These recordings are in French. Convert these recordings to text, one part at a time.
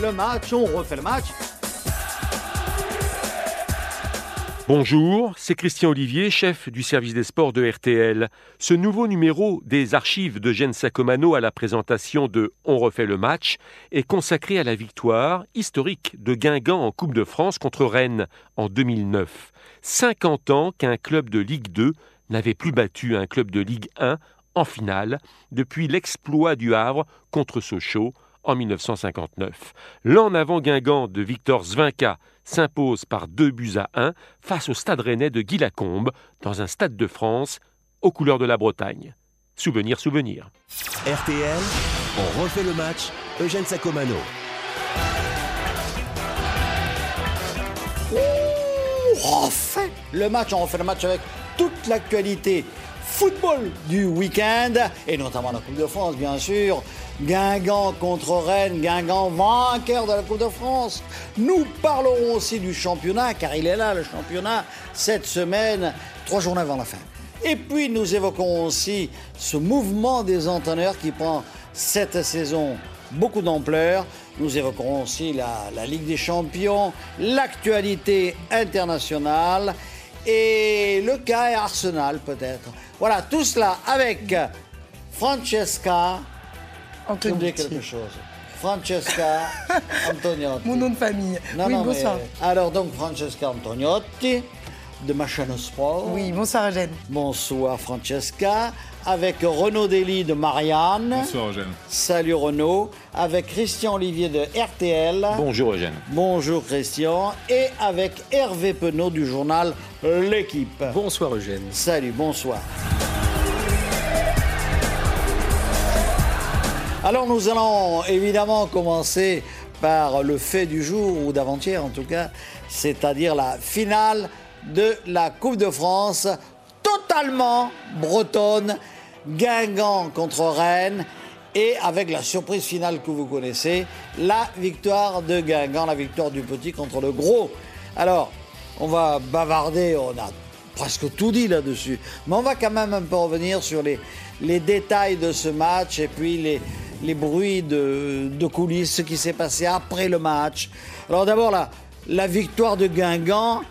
le match, on refait le match. Bonjour, c'est Christian Olivier, chef du service des sports de RTL. Ce nouveau numéro des archives de Gene Sacomano à la présentation de On refait le match est consacré à la victoire historique de Guingamp en Coupe de France contre Rennes en 2009. 50 ans qu'un club de Ligue 2 n'avait plus battu un club de Ligue 1 en finale depuis l'exploit du Havre contre Sochaux en 1959. L'en avant Guingamp de Victor Zvinka s'impose par deux buts à un face au stade rennais de Guy Lacombe dans un stade de France aux couleurs de la Bretagne. Souvenir, souvenir. RTL, on refait le match, Eugène Sacomano. On refait le match, on refait le match avec toute l'actualité football du week-end, et notamment la Coupe de France, bien sûr. Guingamp contre Rennes, Guingamp vainqueur de la Coupe de France. Nous parlerons aussi du championnat, car il est là, le championnat, cette semaine, trois journées avant la fin. Et puis nous évoquons aussi ce mouvement des entraîneurs qui prend cette saison beaucoup d'ampleur. Nous évoquerons aussi la Ligue des Champions, l'actualité internationale et le cas Arsenal peut-être. Voilà, tout cela avec Francesca. Oublié quelque chose. Francesca Antoniotti. Mon nom de famille. Non, oui, non, mais, bonsoir. alors donc Francesca Antoniotti de ma chaîne Sport. Oui, bonsoir Eugène. Bonsoir Francesca. Avec Renaud Dely de Marianne. Bonsoir Eugène. Salut Renaud. Avec Christian Olivier de RTL. Bonjour Eugène. Bonjour Christian. Et avec Hervé Penaud du journal L'équipe. Bonsoir Eugène. Salut, bonsoir. Alors nous allons évidemment commencer par le fait du jour, ou d'avant-hier en tout cas, c'est-à-dire la finale de la Coupe de France, totalement bretonne, Guingamp contre Rennes, et avec la surprise finale que vous connaissez, la victoire de Guingamp, la victoire du petit contre le gros. Alors, on va bavarder, on a presque tout dit là-dessus, mais on va quand même un peu revenir sur les, les détails de ce match et puis les, les bruits de, coulisses, ce qui s'est passé après le match. Alors d'abord, la, la victoire de Guingamp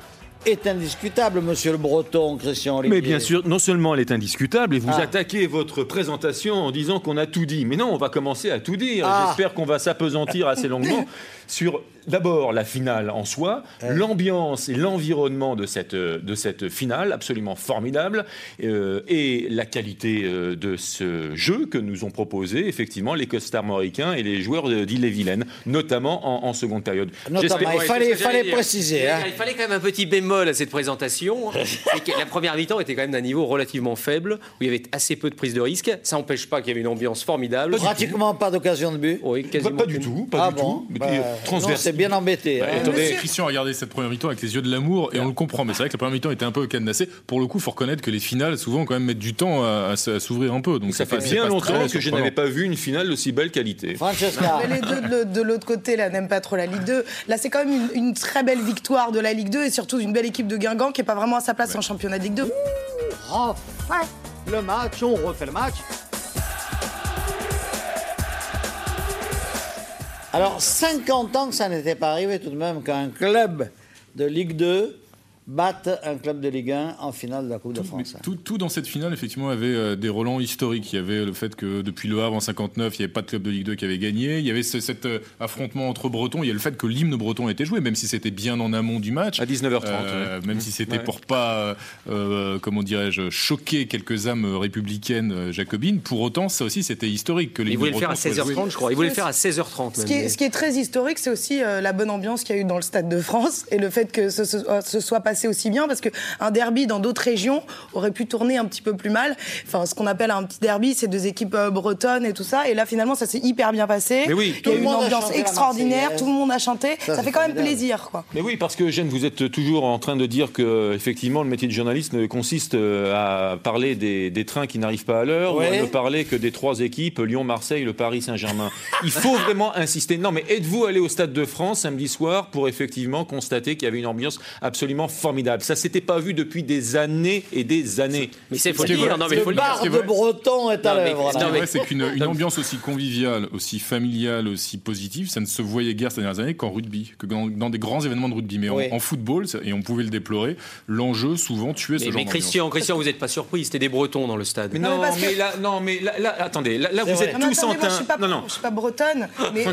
est indiscutable, monsieur le Breton, Christian Olivier. Mais bien sûr, non seulement elle est indiscutable, et vous Ah. attaquez votre présentation en disant qu'on a tout dit. Mais non, on va commencer à tout dire. Ah. J'espère qu'on va s'apesantir assez longuement sur d'abord la finale en soi, l'ambiance et l'environnement de cette, euh, de cette finale absolument formidable, euh, et la qualité euh, de ce jeu que nous ont proposé effectivement les costarmoricains et les joueurs d'Ille-et-Vilaine, notamment en, en seconde période. Notamment, il fallait, préciser. hein. Il fallait quand même un petit bémol à cette présentation. c'est que la première mi-temps était quand même d'un niveau relativement faible, où il y avait assez peu de prise de risque. Ça n'empêche pas qu'il y avait une ambiance formidable. Pratiquement pas d'occasion de but. Oui, Pas, quasiment pas du tout, pas ah du bon tout. Mais Bah, transverse- c'est bien embêté. Bah, hein. attendez, Christian a regardé cette première mi-temps avec les yeux de l'amour et on le comprend. Mais c'est vrai que la première mi-temps était un peu cadenassée. Pour le coup, il faut reconnaître que les finales, souvent, quand même, mettent du temps à, à s- à s'ouvrir un peu. Donc Ça fait bien longtemps que je n'avais pas vu une finale d'aussi belle qualité. Francesca. Mais les deux de, l'autre- de l'autre côté là n'aiment pas trop la Ligue 2. Là, c'est quand même une, une très belle victoire de la Ligue 2 et surtout d'une belle équipe de Guingamp qui est pas vraiment à sa place en championnat de Ligue 2. refait le match, on refait le match. Alors, 50 ans que ça n'était pas arrivé tout de même qu'un club de Ligue 2 batte un club de Ligue 1 en finale de la Coupe de France. Tout, tout dans cette finale, effectivement, avait euh, des relents historiques. Il y avait le fait que depuis le Havre en 59, il n'y avait pas de club de Ligue 2 qui avait gagné. Il y avait ce- cet euh, affrontement entre Bretons. Il y a le fait que l'hymne breton a été joué, même si c'était bien en amont du match. À 19h30. Euh, ouais. Même si c'était Ouais. pour pas, comment dirais-je, choquer quelques âmes républicaines jacobines. Pour autant, ça aussi, c'était historique que Il l'hymne voulait le faire à breton soit joué. 16h30, je crois. Il voulait le faire à 16h30. Ce qui, est, ce qui est très historique, c'est aussi euh, la bonne ambiance qu'il y a eu dans le Stade de France et le fait que ce, ce- ce soit passé aussi bien, parce qu'un derby dans d'autres régions aurait pu tourner un petit peu plus mal. Enfin, ce qu'on appelle un petit derby, c'est deux équipes euh, bretonnes et tout ça. Et là, finalement, ça s'est hyper bien passé. Mais oui, il tout y a le eu une monde a ambiance extraordinaire, tout le monde a chanté. Ça, fait quand même plaisir, quoi. Mais oui, parce que Eugène, vous êtes toujours en train de dire que effectivement le métier de journaliste consiste euh, à parler des, des trains qui n'arrivent pas à l'heure ou Ouais. à ne parler que des trois équipes Lyon, Marseille, le Paris Saint-Germain. Il faut vraiment insister. Non, mais êtes-vous allé au Stade de France samedi soir pour effectivement constater qu'il y avait une ambiance absolument formidable. Ça s'était pas vu depuis des années et des années. Mais c'est faut le dire, non mais faut le bar de Breton est à l'œuvre. Ce qui là. est mais- vrai, c'est qu'une ambiance aussi conviviale, aussi familiale, aussi positive, ça ne se voyait guère ces dernières années qu'en rugby, que dans, dans des grands événements de rugby. Mais en- Oui. en, football, et on pouvait le déplorer, l'enjeu souvent tuait ce Mais, genre mais. Christian, Christian, vous n'êtes pas surpris, c'était des Bretons dans le stade. Mais Non, non, mais parce mais, que- là, non, mais là, là, attendez, là, vous vrai. êtes Non, tous en teint. suis pas, Non, non. je suis pas bretonne. Mais, euh,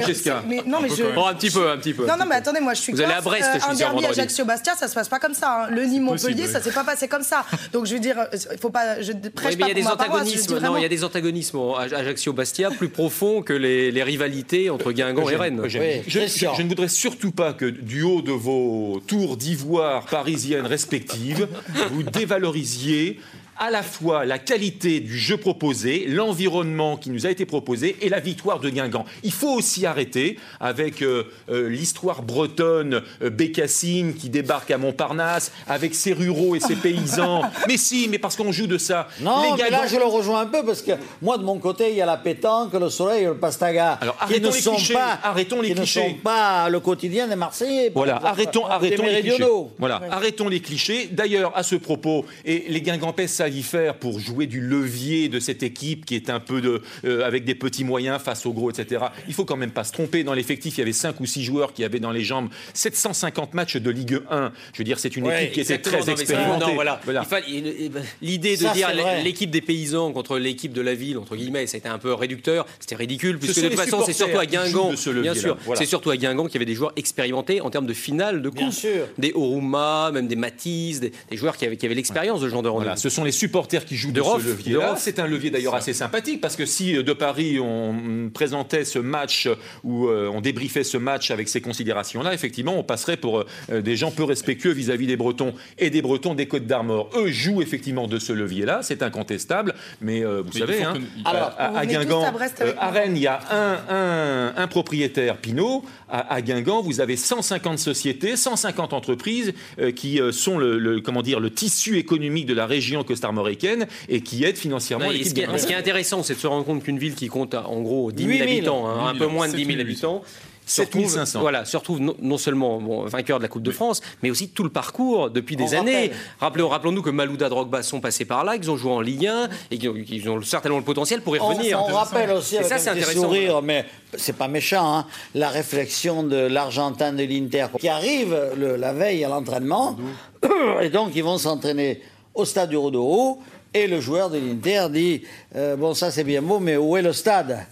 mais non, mais je. même. Oh, un petit peu, un petit peu. Non, non, mais attendez, moi je suis Vous allez à Brest, je suis un derby. Ajaccio-Bastia, ça se passe pas comme ça. Hein. Le Nîmes-Montpellier, ça s'est pas passé comme ça. Donc je veux dire, il faut pas. Je prêche Oui, mais il y a des paroisse, antagonismes. Non, il y a des antagonismes Ajaccio-Bastia plus profonds que les, les rivalités entre Guingamp et Rennes. Eugène, Oui, je, Christian. je- je ne voudrais surtout pas que du haut de vos tours d'ivoire parisiennes respectives, vous dévalorisiez à la fois la qualité du jeu proposé, l'environnement qui nous a été proposé et la victoire de Guingamp. Il faut aussi arrêter avec euh, euh, l'histoire bretonne euh, Bécassine qui débarque à Montparnasse avec ses ruraux et ses paysans. mais si, mais parce qu'on joue de ça. Non, Les mais là, je le rejoins un peu parce que moi, de mon côté, il y a la pétanque, le soleil et le pastaga. Alors, qui arrêtons ne les sont clichés, pas, arrêtons les qui clichés. ne sont pas le quotidien des Marseillais. Voilà, exemple, arrêtons, arrêtons les clichés. Voilà, arrêtons les clichés. D'ailleurs, à ce propos, et les Guingampais savent y faire pour jouer du levier de cette équipe qui est un peu de, euh, avec des petits moyens face aux gros, etc. Il faut quand même pas se tromper. Dans l'effectif, il y avait 5 ou 6 joueurs qui avaient dans les jambes 750 matchs de Ligue 1. Je veux dire, c'est une Ouais, équipe qui était très non, expérimentée. non, voilà. Voilà. Il fallait- il- il- L'idée de Ça, dire l'équipe des paysans contre l'équipe de la ville, entre guillemets, c'était un peu réducteur, c'était ridicule, puisque de toute façon, c'est surtout à Guingamp, bien sûr, Voilà. c'est surtout à Guingamp qu'il y avait des joueurs expérimentés en termes de finale de Bien coupe. sûr. Des Oruma, même des Matisse, des, des joueurs qui avaient, qui avaient l'expérience de ce genre de rendez-vous. Voilà, ce sont les supporters qui jouent de, ce levier-là. C'est un levier d'ailleurs assez sympathique parce que si euh, de Paris on présentait ce match ou euh, on débriefait ce match avec ces considérations-là, effectivement, on passerait pour euh, des gens peu respectueux vis-à-vis des Bretons et des Bretons des Côtes d'Armor. Eux jouent effectivement de ce levier-là, c'est incontestable, mais euh, vous Mais savez, hein, que- Alors, à, Guingamp, à euh. Rennes, il y a un, un- un propriétaire, Pinot. À, à Guingamp, vous avez 150 sociétés, 150 entreprises euh, qui euh, sont le, le- comment dire, le tissu économique de la région costarmoricaine et qui aident financièrement et l'équipe ce, qui est, ce qui est intéressant, c'est de se rendre compte qu'une ville qui compte en gros 10 000 8 000. habitants, hein, un 8 peu 000, moins de 10 000 7 habitants, se 7 retrouve, 500. voilà, se retrouve non, non seulement bon, vainqueur de la Coupe de France, mais aussi tout le parcours depuis des On années. rappelle. Rappelons, rappelons-nous que Malouda Drogba sont passés par là, qu'ils ont joué en Ligue 1 et qu'ils ont, qu'ils ont certainement le potentiel pour y revenir. on rappelle aussi Et avec ça, c'est un petit sourire, mais c'est pas méchant, hein, la réflexion de l'Argentin de l'Inter qui arrive le- la veille à l'entraînement, et donc ils vont s'entraîner au stade du Rodouro, et le joueur de l'Inter dit euh, Bon, ça c'est bien beau, mais où est le stade?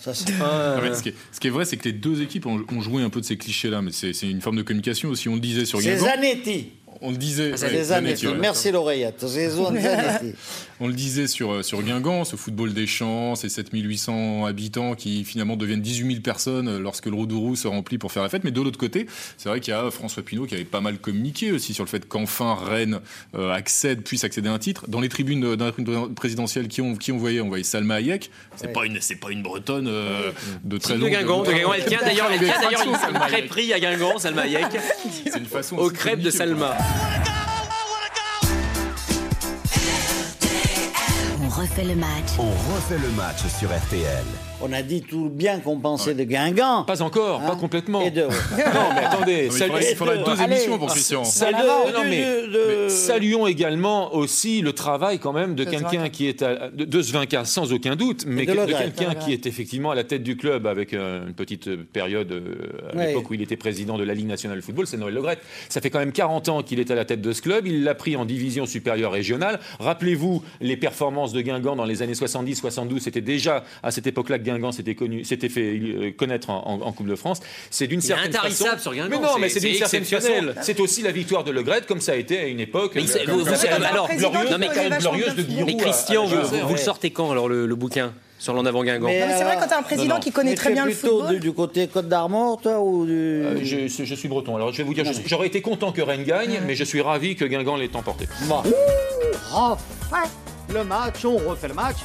Ça, c'est- Ah, ce, qui est, ce qui est vrai, c'est que les deux équipes ont, ont joué un peu de ces clichés-là, mais c'est c'est une forme de communication aussi. On le disait sur C'est Guingamp. Zanetti. On le disait. Ouais. Merci l'oreillette. On le disait sur, euh, sur Guingamp, ce football des champs, ces 7800 habitants qui finalement deviennent 18 000 personnes lorsque le Roudourou se remplit pour faire la fête. Mais de l'autre côté, c'est vrai qu'il y a François Pinault qui avait pas mal communiqué aussi sur le fait qu'enfin Rennes euh, accède, puisse accéder à un titre. Dans les tribunes, dans la tribune présidentielle, qui on, qui on voyait On voyait Salma Hayek. C'est Ouais. pas une, c'est pas une bretonne euh, de très de longue. Guingamp, de Guingamp. Elle tient d'ailleurs, elle tient d'ailleurs une, Salma une Hayek. crêperie à Guingamp, Salma Hayek, C'est une façon aux crêpes de. Salma. On refait le match. On refait le match sur RTL. On a dit tout bien qu'on pensait de Guingamp. Pas encore, Hein pas complètement. Et de- Non, mais attendez, Non, mais il salut- faudrait, il faudrait deux Allez. émissions pour Christian. Alors, non, mais- de- mais saluons également aussi le travail quand même de quelqu'un qui est à, de, de Svinka, sans aucun doute, mais de quelqu'un qui est effectivement à la tête du club avec euh, une petite euh, période euh, à Ouais. l'époque où il était président de la Ligue nationale de football, c'est Noël Le Gret. Ça fait quand même 40 ans qu'il est à la tête de ce club, il l'a pris en division supérieure régionale. Rappelez-vous les performances de Guingamp dans les années 70-72, c'était déjà à cette époque-là que Guingamp s'était connu, s'était fait euh, connaître en, en- en Coupe de France. C'est d'une certaine intarissable façon. sur Guingamp, Mais non, mais c'est- d'une certaine façon. exceptionnel. C'est aussi la victoire de Le Gret, comme ça a été à une époque. Mais euh, vous- vous alors, glorieuse, non, mais quand même vachement glorieuse de Giroud. Mais Christian, à vous, le ouais. sortez quand alors le, le bouquin sur l'en avant Guingamp Mais Non, mais c'est vrai euh, quand t'as un président non, non. qui connaît Mais très bien le plutôt football. du, du côté Côte d'Armor, toi, ou du... Euh, je, je suis breton. Alors je vais vous dire, j'aurais été content que Rennes gagne, mais je suis ravi que Guingamp l'ait emporté. Bon. Refait le match, on refait le match.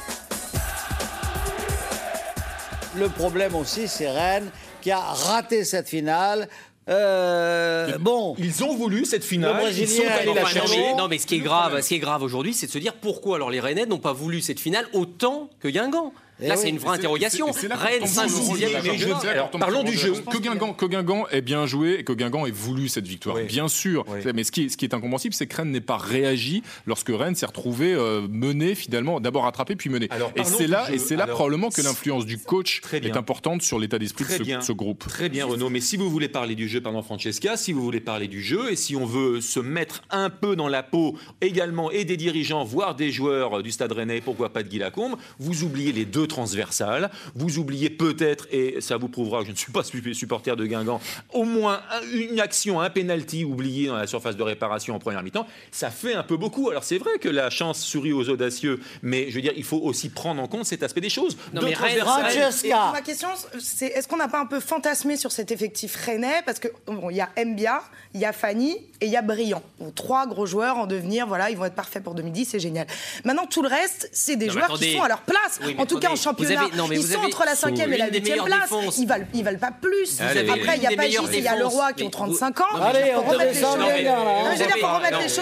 Le problème aussi, c'est Rennes qui a raté cette finale. Euh, bon, Ils ont voulu cette finale, Le ils sont allés la chercher. mais, non, mais ce qui est grave, ce qui est grave aujourd'hui, c'est de se dire pourquoi alors les Rennais n'ont pas voulu cette finale autant que Guingamp. Eh Là, c'est une vraie interrogation. Rennes, tombe 5 sur le rôle 6 de la e Ligue. je- C'est là qu'on alors, tombe parlons du jeu. Que Guingamp, que Guingamp ait bien joué et que Guingamp ait voulu cette victoire, Oui. bien sûr. Oui. Mais ce qui, est- ce qui est incompréhensible, c'est que Rennes n'ait pas réagi lorsque Rennes s'est retrouvé euh, mené finalement, d'abord rattrapé puis mené. Alors, et c'est là, jeu. et c'est là Alors, probablement que l'influence du coach est importante sur l'état d'esprit de ce, groupe. Très bien Renaud, mais si vous voulez parler du jeu, pardon Francesca, si vous voulez parler du jeu et si on veut se mettre un peu dans la peau également et des dirigeants, voire des joueurs du Stade Rennais, pourquoi pas de Guy Lacombe, vous oubliez les deux transversales, vous oubliez peut-être, et ça vous prouvera que je ne suis pas su- supporter de Guingamp, au moins un- une action, un penalty oublié dans la surface de réparation en première mi-temps, ça fait un peu beaucoup. Alors c'est vrai que la chance sourit aux audacieux, mais je veux dire, il faut aussi prendre en compte cet aspect des choses. Non, mais Francesca. ma question, c'est est-ce qu'on n'a pas un peu fantasmé sur cet effectif rennais? Parce qu'il bon, il y a Mbia, il y a Fanny et il y a Briand. Trois gros joueurs en devenir, voilà, ils vont être parfaits pour 2010, c'est génial. Maintenant, tout le reste, c'est des Non, joueurs attendez. qui sont à leur place. Oui, en tout cas, en championnat, vous avez- non, mais ils vous sont entre la cinquième et la L'une des huitième meilleures place. défenses. Ils valent, ils valent pas plus. Vous Après, il y a meilleures et il y a défenses. Leroy qui ont Mais 35 ans. vous- Il Allez, faut on remettre les choses- hein.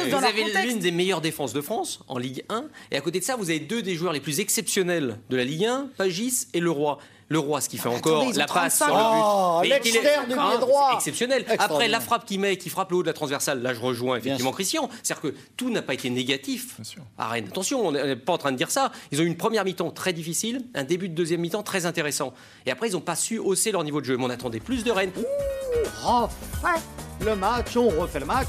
Vous dans leur avez l'une des meilleures défenses de France en Ligue 1. Et à côté de ça, vous avez deux des joueurs les plus exceptionnels de la Ligue 1, Pagis et Leroy. Leroy, ce qui fait Ah, encore attendez, la passe 35. sur le but. Oh, Mais qu'il est- du Ah, droit. Exceptionnel. Après, la frappe qui met, qui frappe le haut de la transversale, là je rejoins effectivement. Christian. C'est-à-dire que tout n'a pas été négatif à Rennes. Attention, on n'est pas en train de dire ça. Ils ont eu une première mi-temps très difficile, un début de deuxième mi-temps très intéressant. Et après, ils n'ont pas su hausser leur niveau de jeu. Mais on attendait plus de Rennes. Refait le match, on refait le match.